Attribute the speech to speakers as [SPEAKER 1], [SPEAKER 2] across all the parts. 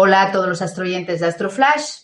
[SPEAKER 1] Hola a todos los astroyentes de Astroflash.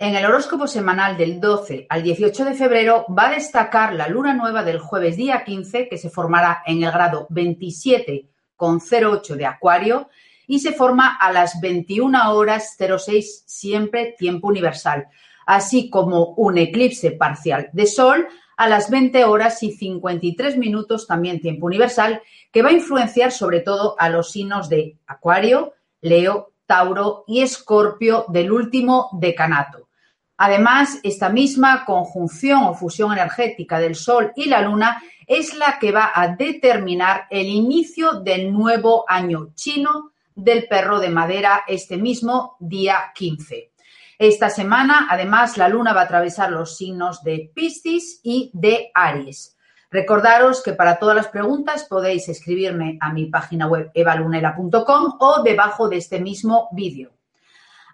[SPEAKER 1] En el horóscopo semanal del 12 al 18 de febrero va a destacar la luna nueva del jueves día 15 que se formará en el grado 27,08 de Acuario y se forma a las 21 horas 06 siempre tiempo universal, así como un eclipse parcial de Sol a las 20 horas y 53 minutos también tiempo universal que va a influenciar sobre todo a los signos de Acuario, Leo, Tauro y Escorpio del último decanato. Además, esta misma conjunción o fusión energética del Sol y la Luna es la que va a determinar el inicio del nuevo año chino del perro de madera este mismo día 15. Esta semana, además, la Luna va a atravesar los signos de Piscis y de Aries. Recordaros que para todas las preguntas podéis escribirme a mi página web evalunela.com o debajo de este mismo vídeo.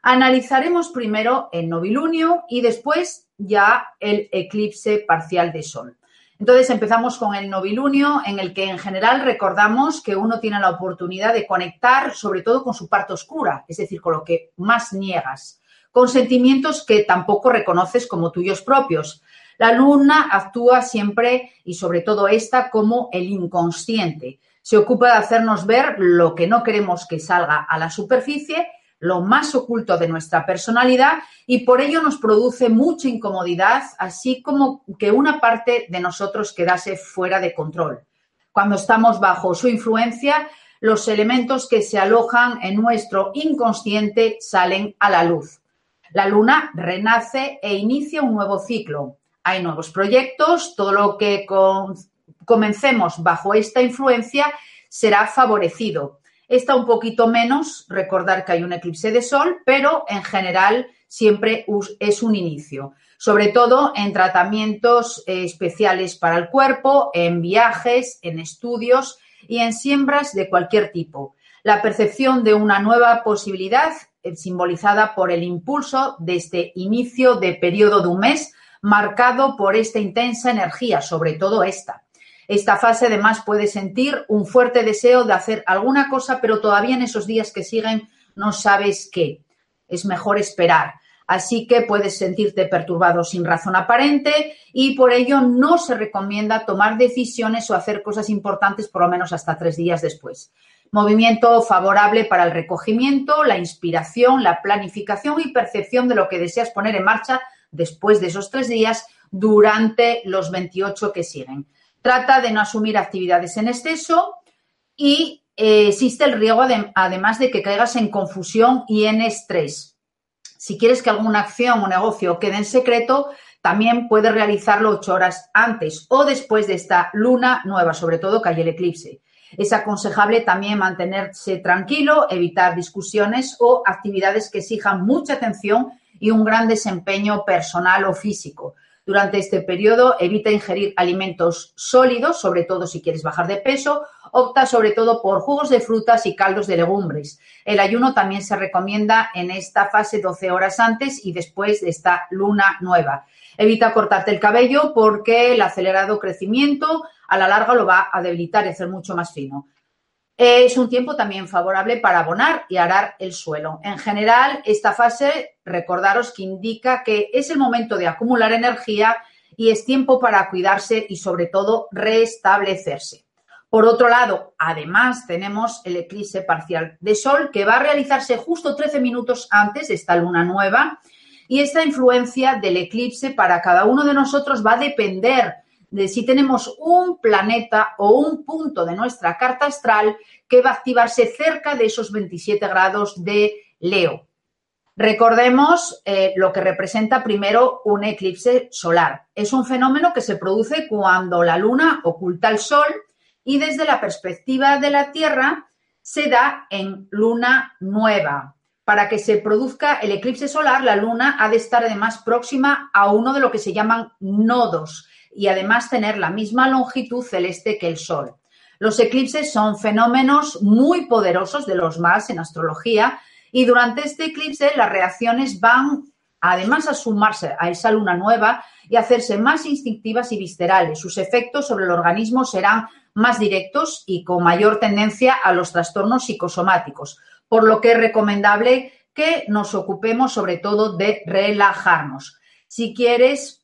[SPEAKER 1] Analizaremos primero el novilunio y después ya el eclipse parcial de Sol. Entonces empezamos con el novilunio, en el que en general recordamos que uno tiene la oportunidad de conectar sobre todo con su parte oscura, es decir, con lo que más niegas, con sentimientos que tampoco reconoces como tuyos propios. La luna actúa siempre y sobre todo esta como el inconsciente. Se ocupa de hacernos ver lo que no queremos que salga a la superficie lo más oculto de nuestra personalidad y por ello nos produce mucha incomodidad, así como que una parte de nosotros quedase fuera de control. Cuando estamos bajo su influencia, los elementos que se alojan en nuestro inconsciente salen a la luz. La luna renace e inicia un nuevo ciclo. Hay nuevos proyectos, todo lo que comencemos bajo esta influencia será favorecido. Está un poquito menos, recordar que hay un eclipse de sol, pero en general siempre es un inicio, sobre todo en tratamientos eh, especiales para el cuerpo, en viajes, en estudios y en siembras de cualquier tipo. La percepción de una nueva posibilidad eh, simbolizada por el impulso de este inicio de periodo de un mes marcado por esta intensa energía, sobre todo esta. Esta fase además puede sentir un fuerte deseo de hacer alguna cosa, pero todavía en esos días que siguen no sabes qué. Es mejor esperar. Así que puedes sentirte perturbado sin razón aparente y por ello no se recomienda tomar decisiones o hacer cosas importantes por lo menos hasta tres días después. Movimiento favorable para el recogimiento, la inspiración, la planificación y percepción de lo que deseas poner en marcha después de esos tres días durante los 28 que siguen. Trata de no asumir actividades en exceso y eh, existe el riesgo, de, además de que caigas en confusión y en estrés. Si quieres que alguna acción o negocio quede en secreto, también puedes realizarlo ocho horas antes o después de esta luna nueva, sobre todo que hay el eclipse. Es aconsejable también mantenerse tranquilo, evitar discusiones o actividades que exijan mucha atención y un gran desempeño personal o físico. Durante este periodo evita ingerir alimentos sólidos, sobre todo si quieres bajar de peso. Opta sobre todo por jugos de frutas y caldos de legumbres. El ayuno también se recomienda en esta fase 12 horas antes y después de esta luna nueva. Evita cortarte el cabello porque el acelerado crecimiento a la larga lo va a debilitar y hacer mucho más fino. Es un tiempo también favorable para abonar y arar el suelo. En general, esta fase, recordaros que indica que es el momento de acumular energía y es tiempo para cuidarse y sobre todo restablecerse. Por otro lado, además tenemos el eclipse parcial de Sol que va a realizarse justo 13 minutos antes de esta luna nueva y esta influencia del eclipse para cada uno de nosotros va a depender de si tenemos un planeta o un punto de nuestra carta astral que va a activarse cerca de esos 27 grados de Leo. Recordemos eh, lo que representa primero un eclipse solar. Es un fenómeno que se produce cuando la luna oculta el sol y desde la perspectiva de la Tierra se da en luna nueva. Para que se produzca el eclipse solar, la luna ha de estar además próxima a uno de lo que se llaman nodos y además tener la misma longitud celeste que el Sol. Los eclipses son fenómenos muy poderosos de los más en astrología y durante este eclipse las reacciones van además a sumarse a esa luna nueva y hacerse más instintivas y viscerales. Sus efectos sobre el organismo serán más directos y con mayor tendencia a los trastornos psicosomáticos, por lo que es recomendable que nos ocupemos sobre todo de relajarnos. Si quieres,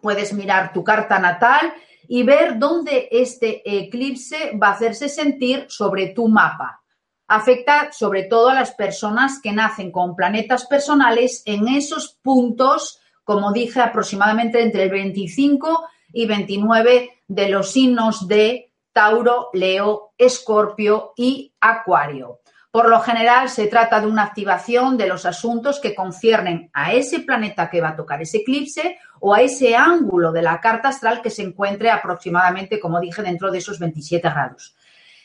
[SPEAKER 1] puedes mirar tu carta natal y ver dónde este eclipse va a hacerse sentir sobre tu mapa. Afecta sobre todo a las personas que nacen con planetas personales en esos puntos, como dije, aproximadamente entre el 25 y 29 de los signos de Tauro, Leo, Escorpio y Acuario. Por lo general, se trata de una activación de los asuntos que conciernen a ese planeta que va a tocar ese eclipse o a ese ángulo de la carta astral que se encuentre aproximadamente, como dije, dentro de esos 27 grados.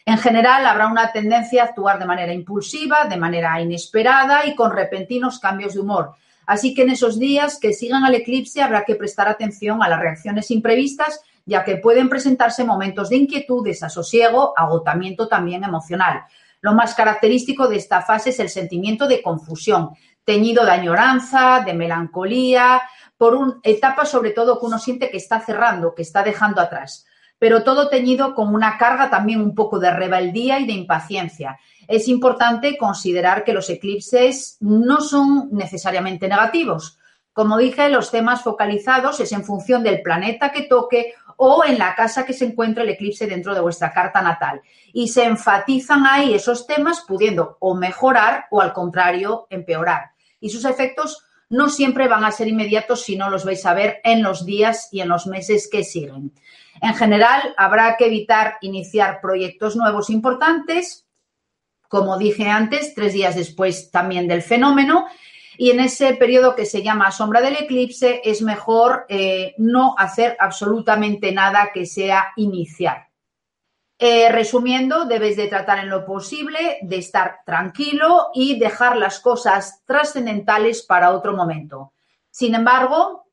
[SPEAKER 1] En general, habrá una tendencia a actuar de manera impulsiva, de manera inesperada y con repentinos cambios de humor. Así que en esos días que sigan al eclipse habrá que prestar atención a las reacciones imprevistas, ya que pueden presentarse momentos de inquietud, desasosiego, agotamiento también emocional. Lo más característico de esta fase es el sentimiento de confusión, teñido de añoranza, de melancolía, por una etapa sobre todo que uno siente que está cerrando, que está dejando atrás, pero todo teñido con una carga también un poco de rebeldía y de impaciencia. Es importante considerar que los eclipses no son necesariamente negativos. Como dije, los temas focalizados es en función del planeta que toque o en la casa que se encuentra el eclipse dentro de vuestra carta natal. Y se enfatizan ahí esos temas pudiendo o mejorar o al contrario empeorar. Y sus efectos no siempre van a ser inmediatos si no los vais a ver en los días y en los meses que siguen. En general, habrá que evitar iniciar proyectos nuevos importantes, como dije antes, tres días después también del fenómeno, y en ese periodo que se llama sombra del eclipse es mejor eh, no hacer absolutamente nada que sea iniciar. Eh, resumiendo, debes de tratar en lo posible de estar tranquilo y dejar las cosas trascendentales para otro momento. Sin embargo,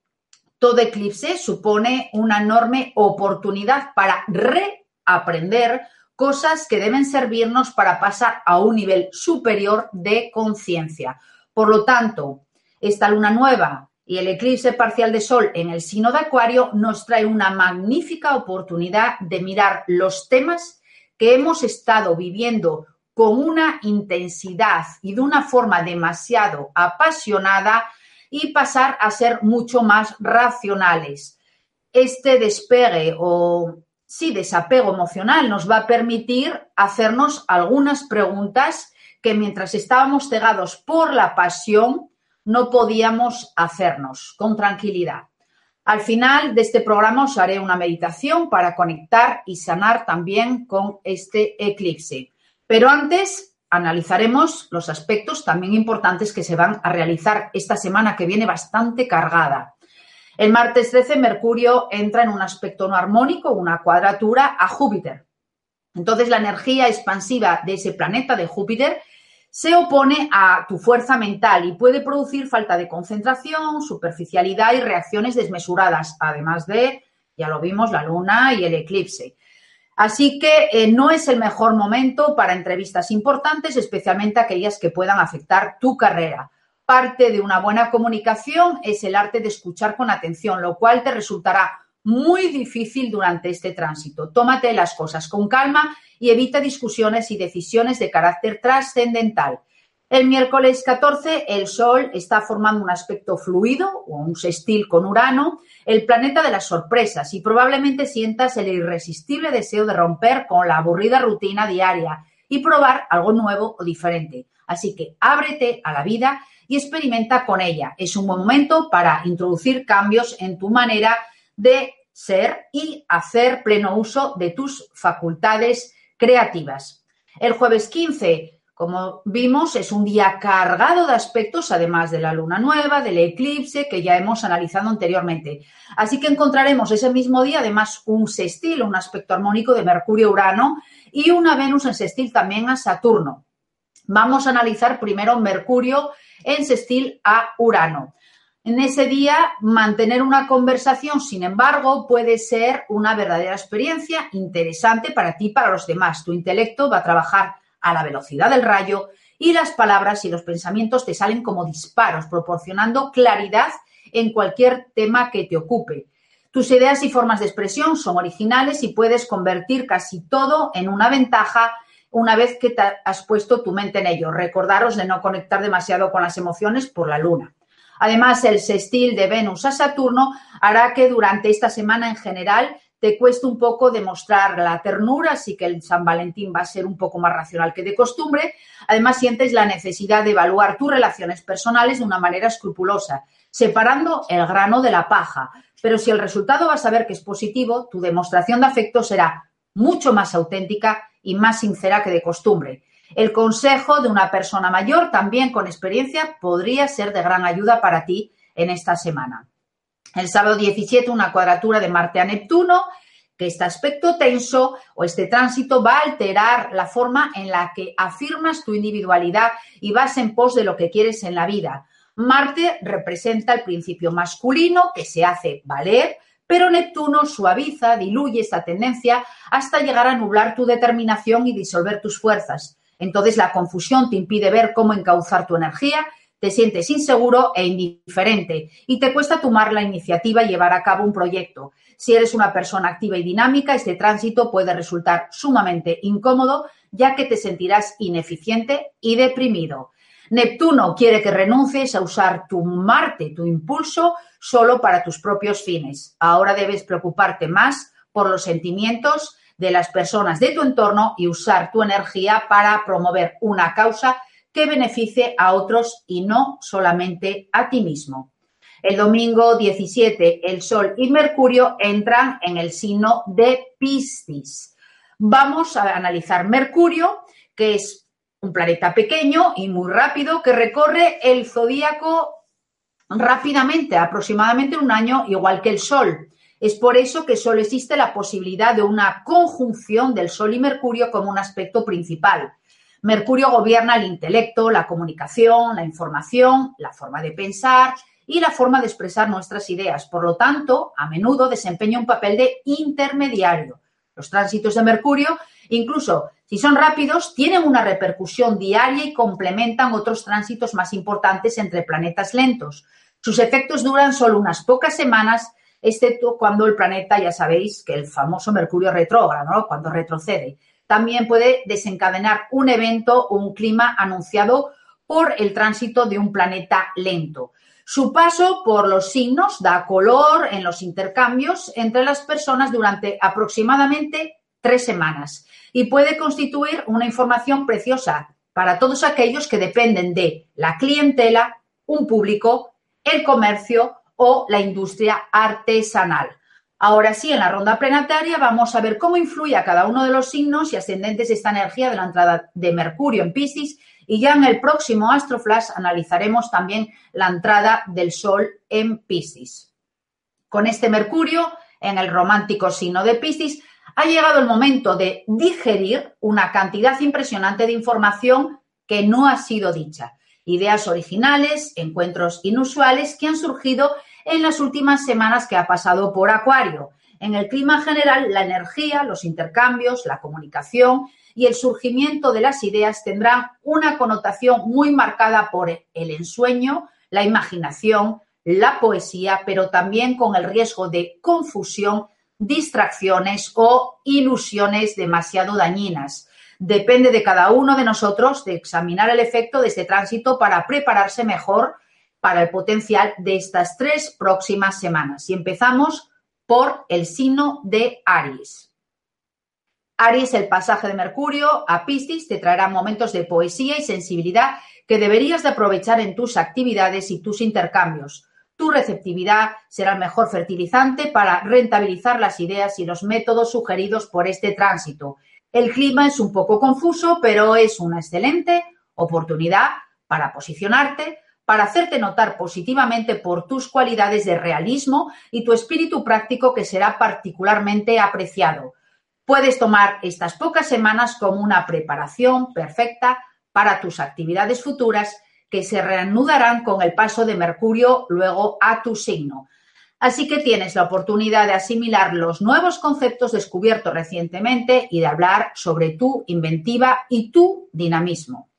[SPEAKER 1] todo eclipse supone una enorme oportunidad para reaprender cosas que deben servirnos para pasar a un nivel superior de conciencia. Por lo tanto, esta luna nueva y el eclipse parcial de Sol en el signo de Acuario nos trae una magnífica oportunidad de mirar los temas que hemos estado viviendo con una intensidad y de una forma demasiado apasionada y pasar a ser mucho más racionales. Este despegue o sí desapego emocional nos va a permitir hacernos algunas preguntas que mientras estábamos cegados por la pasión, no podíamos hacernos con tranquilidad. Al final de este programa os haré una meditación para conectar y sanar también con este eclipse. Pero antes analizaremos los aspectos también importantes que se van a realizar esta semana que viene bastante cargada. El martes 13 Mercurio entra en un aspecto no armónico, una cuadratura a Júpiter. Entonces la energía expansiva de ese planeta de Júpiter se opone a tu fuerza mental y puede producir falta de concentración, superficialidad y reacciones desmesuradas, además de, ya lo vimos, la luna y el eclipse. Así que eh, no es el mejor momento para entrevistas importantes, especialmente aquellas que puedan afectar tu carrera. Parte de una buena comunicación es el arte de escuchar con atención, lo cual te resultará muy difícil durante este tránsito. Tómate las cosas con calma y evita discusiones y decisiones de carácter trascendental. El miércoles 14 el Sol está formando un aspecto fluido o un sextil con Urano, el planeta de las sorpresas, y probablemente sientas el irresistible deseo de romper con la aburrida rutina diaria y probar algo nuevo o diferente. Así que ábrete a la vida y experimenta con ella. Es un buen momento para introducir cambios en tu manera de ser y hacer pleno uso de tus facultades creativas. El jueves 15, como vimos, es un día cargado de aspectos, además de la luna nueva, del eclipse que ya hemos analizado anteriormente. Así que encontraremos ese mismo día, además, un sextil, un aspecto armónico de Mercurio-Urano y una Venus en sextil también a Saturno. Vamos a analizar primero Mercurio en sextil a Urano. En ese día, mantener una conversación, sin embargo, puede ser una verdadera experiencia interesante para ti y para los demás. Tu intelecto va a trabajar a la velocidad del rayo y las palabras y los pensamientos te salen como disparos, proporcionando claridad en cualquier tema que te ocupe. Tus ideas y formas de expresión son originales y puedes convertir casi todo en una ventaja una vez que has puesto tu mente en ello. Recordaros de no conectar demasiado con las emociones por la luna. Además, el sextil de Venus a Saturno hará que durante esta semana en general te cueste un poco demostrar la ternura, así que el San Valentín va a ser un poco más racional que de costumbre. Además, sientes la necesidad de evaluar tus relaciones personales de una manera escrupulosa, separando el grano de la paja. Pero si el resultado vas a ver que es positivo, tu demostración de afecto será mucho más auténtica y más sincera que de costumbre. El consejo de una persona mayor, también con experiencia, podría ser de gran ayuda para ti en esta semana. El sábado 17, una cuadratura de Marte a Neptuno, que este aspecto tenso o este tránsito va a alterar la forma en la que afirmas tu individualidad y vas en pos de lo que quieres en la vida. Marte representa el principio masculino que se hace valer, pero Neptuno suaviza, diluye esta tendencia hasta llegar a nublar tu determinación y disolver tus fuerzas. Entonces la confusión te impide ver cómo encauzar tu energía, te sientes inseguro e indiferente y te cuesta tomar la iniciativa y llevar a cabo un proyecto. Si eres una persona activa y dinámica, este tránsito puede resultar sumamente incómodo ya que te sentirás ineficiente y deprimido. Neptuno quiere que renuncies a usar tu Marte, tu impulso, solo para tus propios fines. Ahora debes preocuparte más por los sentimientos de las personas de tu entorno y usar tu energía para promover una causa que beneficie a otros y no solamente a ti mismo. El domingo 17, el Sol y Mercurio entran en el signo de Piscis. Vamos a analizar Mercurio, que es un planeta pequeño y muy rápido que recorre el zodíaco rápidamente, aproximadamente un año, igual que el Sol. Es por eso que solo existe la posibilidad de una conjunción del Sol y Mercurio como un aspecto principal. Mercurio gobierna el intelecto, la comunicación, la información, la forma de pensar y la forma de expresar nuestras ideas. Por lo tanto, a menudo desempeña un papel de intermediario. Los tránsitos de Mercurio, incluso si son rápidos, tienen una repercusión diaria y complementan otros tránsitos más importantes entre planetas lentos. Sus efectos duran solo unas pocas semanas, excepto cuando el planeta, ya sabéis, que el famoso Mercurio retrógrado, cuando retrocede. También puede desencadenar un evento o un clima anunciado por el tránsito de un planeta lento. Su paso por los signos da color en los intercambios entre las personas durante aproximadamente tres semanas y puede constituir una información preciosa para todos aquellos que dependen de la clientela, un público, el comercio o la industria artesanal. Ahora sí, en la ronda planetaria vamos a ver cómo influye a cada uno de los signos y ascendentes esta energía de la entrada de Mercurio en Piscis y ya en el próximo Astroflash analizaremos también la entrada del Sol en Piscis. Con este Mercurio en el romántico signo de Piscis ha llegado el momento de digerir una cantidad impresionante de información que no ha sido dicha. Ideas originales, encuentros inusuales que han surgido en las últimas semanas que ha pasado por Acuario. En el clima general, la energía, los intercambios, la comunicación y el surgimiento de las ideas tendrán una connotación muy marcada por el ensueño, la imaginación, la poesía, pero también con el riesgo de confusión distracciones o ilusiones demasiado dañinas. Depende de cada uno de nosotros de examinar el efecto de este tránsito para prepararse mejor para el potencial de estas tres próximas semanas. Y empezamos por el signo de Aries. Aries, el pasaje de Mercurio a Piscis te traerá momentos de poesía y sensibilidad que deberías de aprovechar en tus actividades y tus intercambios. Tu receptividad será el mejor fertilizante para rentabilizar las ideas y los métodos sugeridos por este tránsito. El clima es un poco confuso, pero es una excelente oportunidad para posicionarte, para hacerte notar positivamente por tus cualidades de realismo y tu espíritu práctico que será particularmente apreciado. Puedes tomar estas pocas semanas como una preparación perfecta para tus actividades futuras que se reanudarán con el paso de Mercurio luego a tu signo. Así que tienes la oportunidad de asimilar los nuevos conceptos descubiertos recientemente y de hablar sobre tu inventiva y tu dinamismo.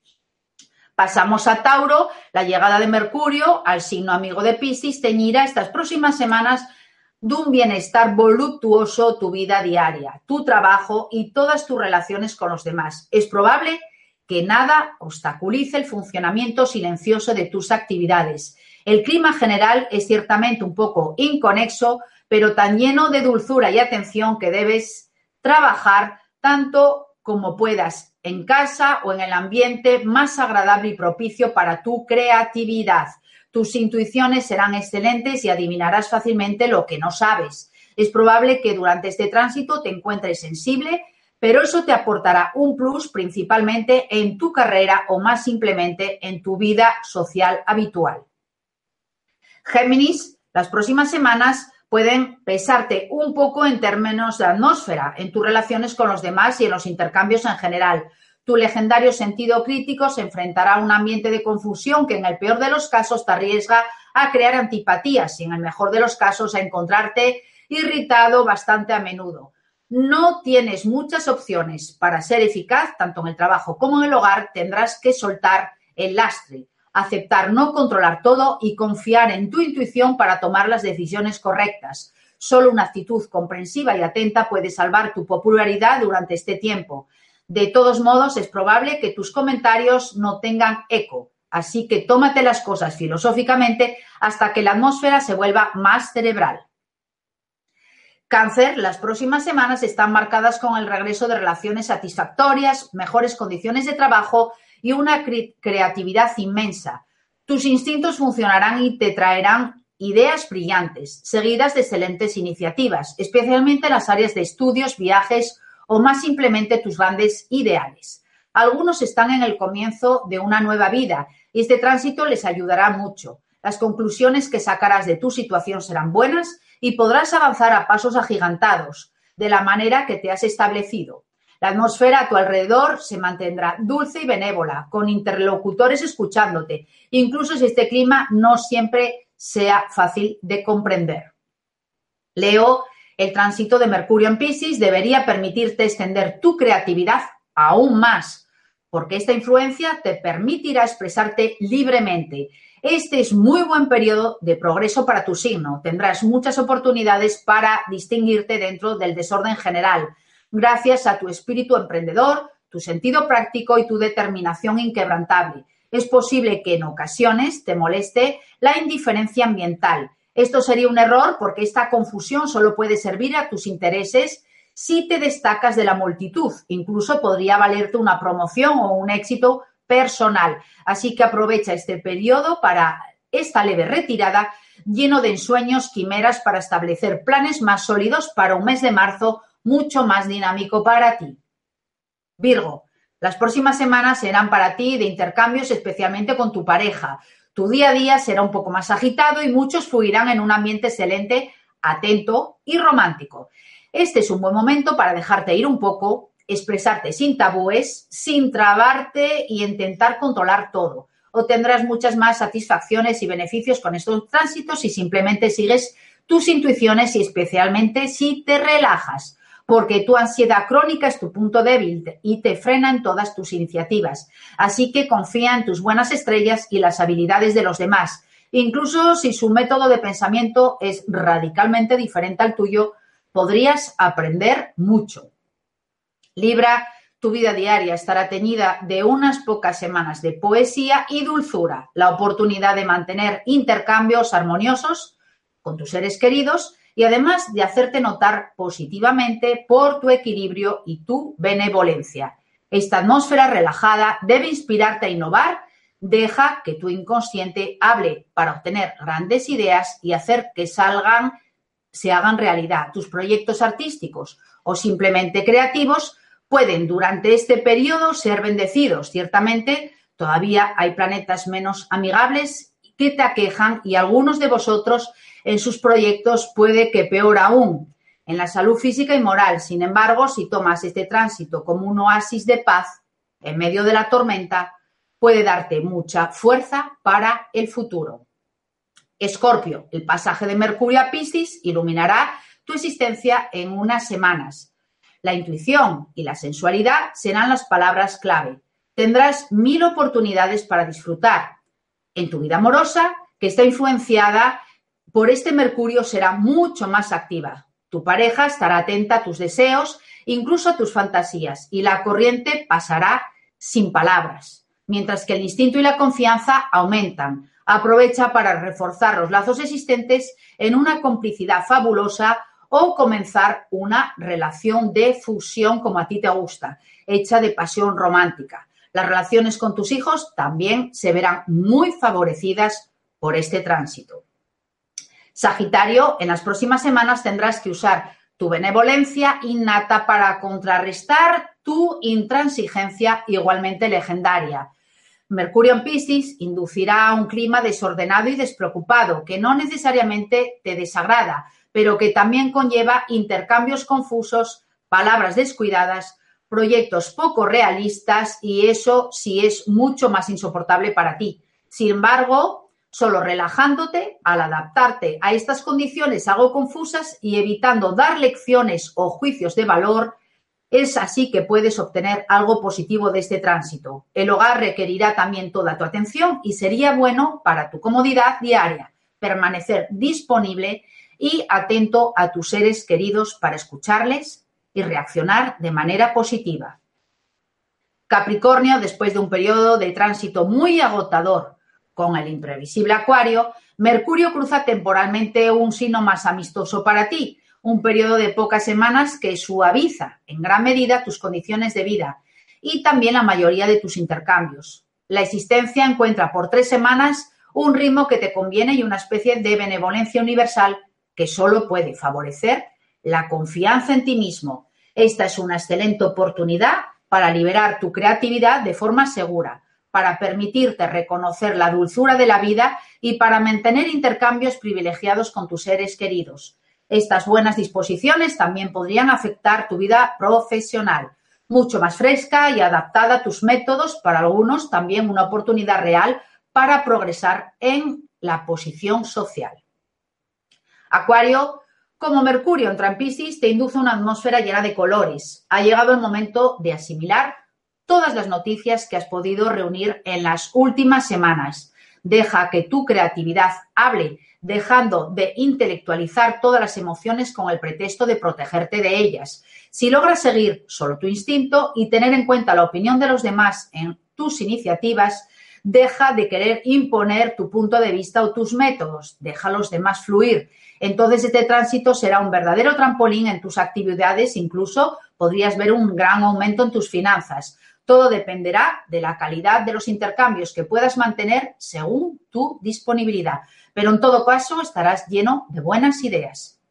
[SPEAKER 1] Pasamos a Tauro, la llegada de Mercurio al signo amigo de Piscis teñirá estas próximas semanas de un bienestar voluptuoso tu vida diaria, tu trabajo y todas tus relaciones con los demás. Es probable que nada obstaculice el funcionamiento silencioso de tus actividades. El clima general es ciertamente un poco inconexo, pero tan lleno de dulzura y atención que debes trabajar tanto como puedas en casa o en el ambiente más agradable y propicio para tu creatividad. Tus intuiciones serán excelentes y adivinarás fácilmente lo que no sabes. Es probable que durante este tránsito te encuentres sensible pero eso te aportará un plus principalmente en tu carrera o más simplemente en tu vida social habitual. Géminis, las próximas semanas pueden pesarte un poco en términos de atmósfera, en tus relaciones con los demás y en los intercambios en general. Tu legendario sentido crítico se enfrentará a un ambiente de confusión que en el peor de los casos te arriesga a crear antipatías y en el mejor de los casos a encontrarte irritado bastante a menudo no tienes muchas opciones para ser eficaz, tanto en el trabajo como en el hogar, tendrás que soltar el lastre, aceptar no controlar todo y confiar en tu intuición para tomar las decisiones correctas. Solo una actitud comprensiva y atenta puede salvar tu popularidad durante este tiempo. De todos modos, es probable que tus comentarios no tengan eco, así que tómate las cosas filosóficamente hasta que la atmósfera se vuelva más cerebral. Cáncer, las próximas semanas están marcadas con el regreso de relaciones satisfactorias, mejores condiciones de trabajo y una creatividad inmensa. Tus instintos funcionarán y te traerán ideas brillantes, seguidas de excelentes iniciativas, especialmente en las áreas de estudios, viajes o más simplemente tus grandes ideales. Algunos están en el comienzo de una nueva vida y este tránsito les ayudará mucho. Las conclusiones que sacarás de tu situación serán buenas y podrás avanzar a pasos agigantados, de la manera que te has establecido. La atmósfera a tu alrededor se mantendrá dulce y benévola, con interlocutores escuchándote, incluso si este clima no siempre sea fácil de comprender. Leo, el tránsito de Mercurio en Pisces debería permitirte extender tu creatividad aún más, porque esta influencia te permitirá expresarte libremente este es muy buen periodo de progreso para tu signo. Tendrás muchas oportunidades para distinguirte dentro del desorden general, gracias a tu espíritu emprendedor, tu sentido práctico y tu determinación inquebrantable. Es posible que en ocasiones te moleste la indiferencia ambiental. Esto sería un error porque esta confusión solo puede servir a tus intereses si te destacas de la multitud. Incluso podría valerte una promoción o un éxito personal. Así que aprovecha este periodo para esta leve retirada lleno de ensueños, quimeras para establecer planes más sólidos para un mes de marzo mucho más dinámico para ti. Virgo, las próximas semanas serán para ti de intercambios especialmente con tu pareja. Tu día a día será un poco más agitado y muchos fluirán en un ambiente excelente, atento y romántico. Este es un buen momento para dejarte ir un poco, expresarte sin tabúes, sin trabarte y intentar controlar todo. Obtendrás muchas más satisfacciones y beneficios con estos tránsitos si simplemente sigues tus intuiciones y especialmente si te relajas, porque tu ansiedad crónica es tu punto débil y te frena en todas tus iniciativas. Así que confía en tus buenas estrellas y las habilidades de los demás. Incluso si su método de pensamiento es radicalmente diferente al tuyo, podrías aprender mucho. Libra, tu vida diaria estará teñida de unas pocas semanas de poesía y dulzura, la oportunidad de mantener intercambios armoniosos con tus seres queridos y además de hacerte notar positivamente por tu equilibrio y tu benevolencia. Esta atmósfera relajada debe inspirarte a innovar Deja que tu inconsciente hable para obtener grandes ideas y hacer que salgan, se hagan realidad. Tus proyectos artísticos o simplemente creativos pueden durante este periodo ser bendecidos. Ciertamente, todavía hay planetas menos amigables que te aquejan y algunos de vosotros en sus proyectos puede que peor aún en la salud física y moral. Sin embargo, si tomas este tránsito como un oasis de paz en medio de la tormenta, puede darte mucha fuerza para el futuro. Escorpio, el pasaje de Mercurio a Piscis iluminará tu existencia en unas semanas. La intuición y la sensualidad serán las palabras clave. Tendrás mil oportunidades para disfrutar. En tu vida amorosa, que está influenciada por este Mercurio, será mucho más activa. Tu pareja estará atenta a tus deseos, incluso a tus fantasías, y la corriente pasará sin palabras, mientras que el instinto y la confianza aumentan. Aprovecha para reforzar los lazos existentes en una complicidad fabulosa o comenzar una relación de fusión como a ti te gusta, hecha de pasión romántica. Las relaciones con tus hijos también se verán muy favorecidas por este tránsito. Sagitario, en las próximas semanas tendrás que usar tu benevolencia innata para contrarrestar tu intransigencia igualmente legendaria. Mercurio en Piscis inducirá a un clima desordenado y despreocupado que no necesariamente te desagrada, pero que también conlleva intercambios confusos, palabras descuidadas, proyectos poco realistas y eso sí es mucho más insoportable para ti. Sin embargo, Solo relajándote, al adaptarte a estas condiciones algo confusas y evitando dar lecciones o juicios de valor, es así que puedes obtener algo positivo de este tránsito. El hogar requerirá también toda tu atención y sería bueno para tu comodidad diaria permanecer disponible y atento a tus seres queridos para escucharles y reaccionar de manera positiva. Capricornio, después de un periodo de tránsito muy agotador, con el imprevisible Acuario, Mercurio cruza temporalmente un signo más amistoso para ti, un periodo de pocas semanas que suaviza en gran medida tus condiciones de vida y también la mayoría de tus intercambios. La existencia encuentra por tres semanas un ritmo que te conviene y una especie de benevolencia universal que solo puede favorecer la confianza en ti mismo. Esta es una excelente oportunidad para liberar tu creatividad de forma segura, para permitirte reconocer la dulzura de la vida y para mantener intercambios privilegiados con tus seres queridos. Estas buenas disposiciones también podrían afectar tu vida profesional, mucho más fresca y adaptada a tus métodos, para algunos también una oportunidad real para progresar en la posición social. Acuario, como Mercurio en Piscis, te induce una atmósfera llena de colores. Ha llegado el momento de asimilar todas las noticias que has podido reunir en las últimas semanas. Deja que tu creatividad hable, dejando de intelectualizar todas las emociones con el pretexto de protegerte de ellas. Si logras seguir solo tu instinto y tener en cuenta la opinión de los demás en tus iniciativas, deja de querer imponer tu punto de vista o tus métodos, deja a los demás fluir. Entonces este tránsito será un verdadero trampolín en tus actividades, incluso podrías ver un gran aumento en tus finanzas. Todo dependerá de la calidad de los intercambios que puedas mantener según tu disponibilidad. Pero en todo caso estarás lleno de buenas ideas.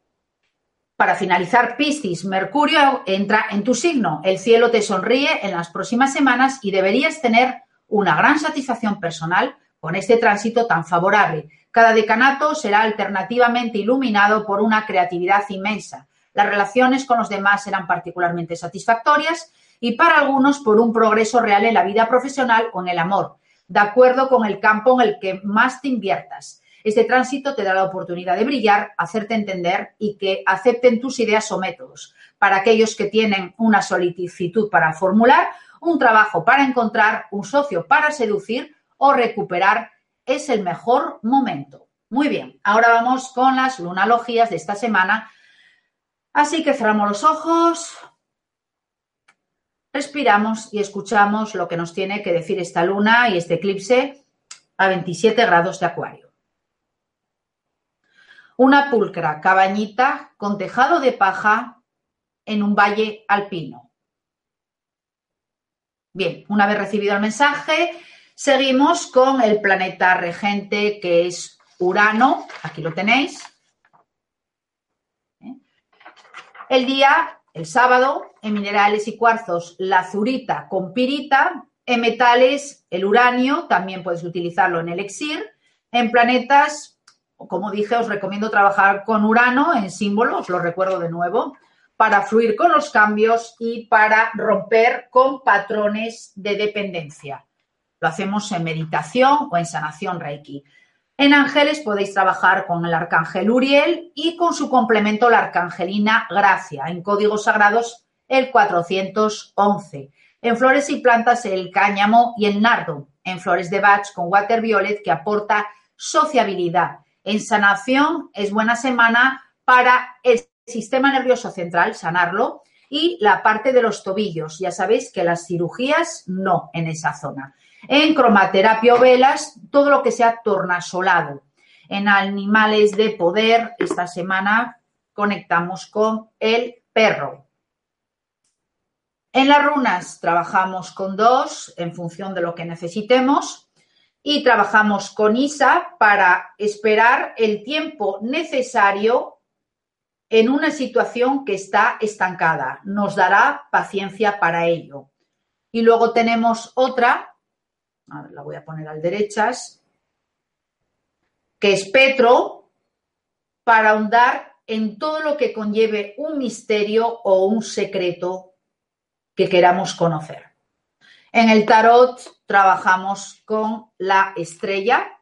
[SPEAKER 1] Para finalizar, Piscis, Mercurio entra en tu signo. El cielo te sonríe en las próximas semanas y deberías tener una gran satisfacción personal con este tránsito tan favorable. Cada decanato será alternativamente iluminado por una creatividad inmensa. Las relaciones con los demás serán particularmente satisfactorias y para algunos por un progreso real en la vida profesional o en el amor, de acuerdo con el campo en el que más te inviertas. Este tránsito te da la oportunidad de brillar, hacerte entender y que acepten tus ideas o métodos. Para aquellos que tienen una solicitud para formular, un trabajo para encontrar, un socio para seducir o recuperar, es el mejor momento. Muy bien, ahora vamos con las lunalogías de esta semana. Así que cerramos los ojos, respiramos y escuchamos lo que nos tiene que decir esta luna y este eclipse a 27 grados de acuario. Una pulcra cabañita con tejado de paja en un valle alpino. Bien, una vez recibido el mensaje, Seguimos con el planeta regente que es Urano. Aquí lo tenéis. El día, el sábado, en minerales y cuarzos, la zurita con pirita. En metales, el uranio, también puedes utilizarlo en elixir. En planetas, como dije, os recomiendo trabajar con Urano en símbolo, os lo recuerdo de nuevo, para fluir con los cambios y para romper con patrones de dependencia. Lo hacemos en meditación o en sanación Reiki. En ángeles podéis trabajar con el arcángel Uriel y con su complemento la arcangelina Gracia. En códigos sagrados el 411. En flores y plantas el cáñamo y el nardo. En flores de Bach con water violet que aporta sociabilidad. En sanación es buena semana para el sistema nervioso central, sanarlo, y la parte de los tobillos. Ya sabéis que las cirugías no en esa zona. En cromaterapia o velas, todo lo que sea tornasolado. En animales de poder, esta semana conectamos con el perro. En las runas trabajamos con dos en función de lo que necesitemos y trabajamos con Isa para esperar el tiempo necesario en una situación que está estancada. Nos dará paciencia para ello. Y luego tenemos otra la voy a poner al derechas, que es Petro, para ahondar en todo lo que conlleve un misterio o un secreto que queramos conocer. En el tarot trabajamos con la estrella,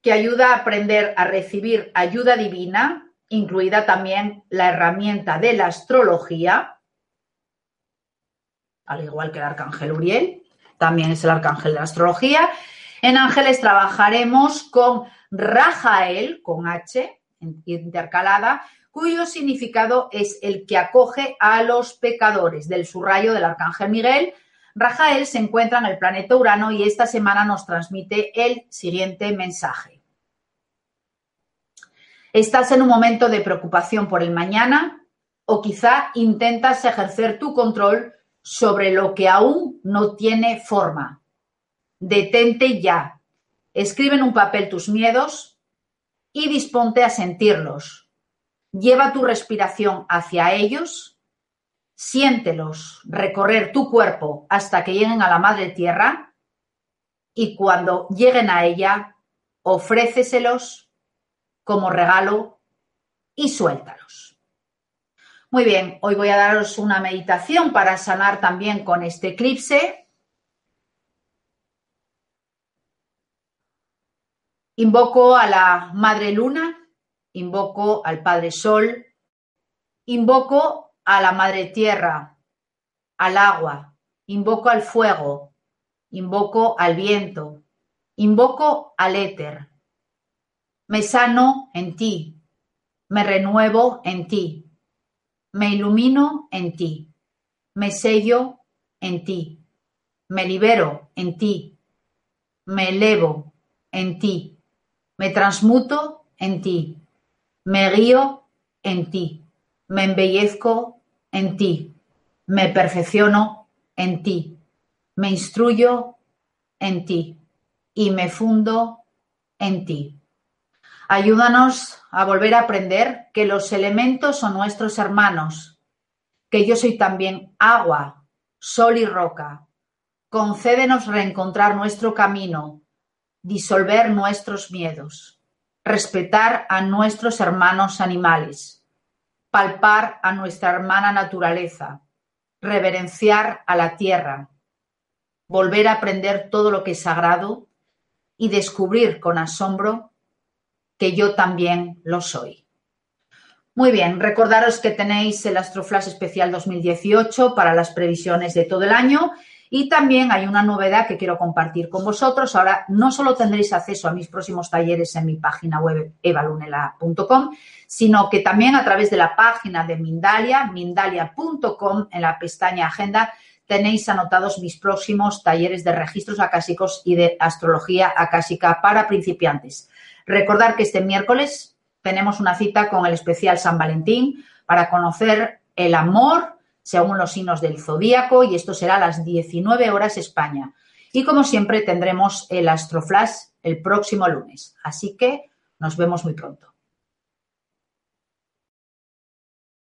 [SPEAKER 1] que ayuda a aprender a recibir ayuda divina, incluida también la herramienta de la astrología, al igual que el arcángel Uriel también es el arcángel de la astrología. En ángeles trabajaremos con Rajael, con H intercalada, cuyo significado es el que acoge a los pecadores del subrayo del arcángel Miguel. Rajael se encuentra en el planeta Urano y esta semana nos transmite el siguiente mensaje. ¿Estás en un momento de preocupación por el mañana? ¿O quizá intentas ejercer tu control sobre lo que aún no tiene forma. Detente ya. Escribe en un papel tus miedos y disponte a sentirlos. Lleva tu respiración hacia ellos, siéntelos recorrer tu cuerpo hasta que lleguen a la madre tierra y cuando lleguen a ella, ofréceselos como regalo y suéltalos. Muy bien, hoy voy a daros una meditación para sanar también con este eclipse. Invoco a la Madre Luna, invoco al Padre Sol, invoco a la Madre Tierra, al agua, invoco al fuego, invoco al viento, invoco al éter. Me sano en ti, me renuevo en ti me ilumino en ti, me sello en ti, me libero en ti, me elevo en ti, me transmuto en ti, me guío en ti, me embellezco en ti, me perfecciono en ti, me instruyo en ti y me fundo en ti. Ayúdanos a volver a aprender que los elementos son nuestros hermanos, que yo soy también agua, sol y roca. Concédenos reencontrar nuestro camino, disolver nuestros miedos, respetar a nuestros hermanos animales, palpar a nuestra hermana naturaleza, reverenciar a la tierra, volver a aprender todo lo que es sagrado y descubrir con asombro que yo también lo soy. Muy bien, recordaros que tenéis el Astroflash Especial 2018 para las previsiones de todo el año y también hay una novedad que quiero compartir con vosotros. Ahora no solo tendréis acceso a mis próximos talleres en mi página web evalunela.com, sino que también a través de la página de Mindalia, mindalia.com, en la pestaña Agenda, tenéis anotados mis próximos talleres de registros acásicos y de astrología acásica para principiantes. Recordar que este miércoles tenemos una cita con el especial San Valentín para conocer el amor según los signos del zodíaco y esto será a las 19 horas España. Y como siempre tendremos el Astroflash el próximo lunes. Así que nos vemos muy pronto.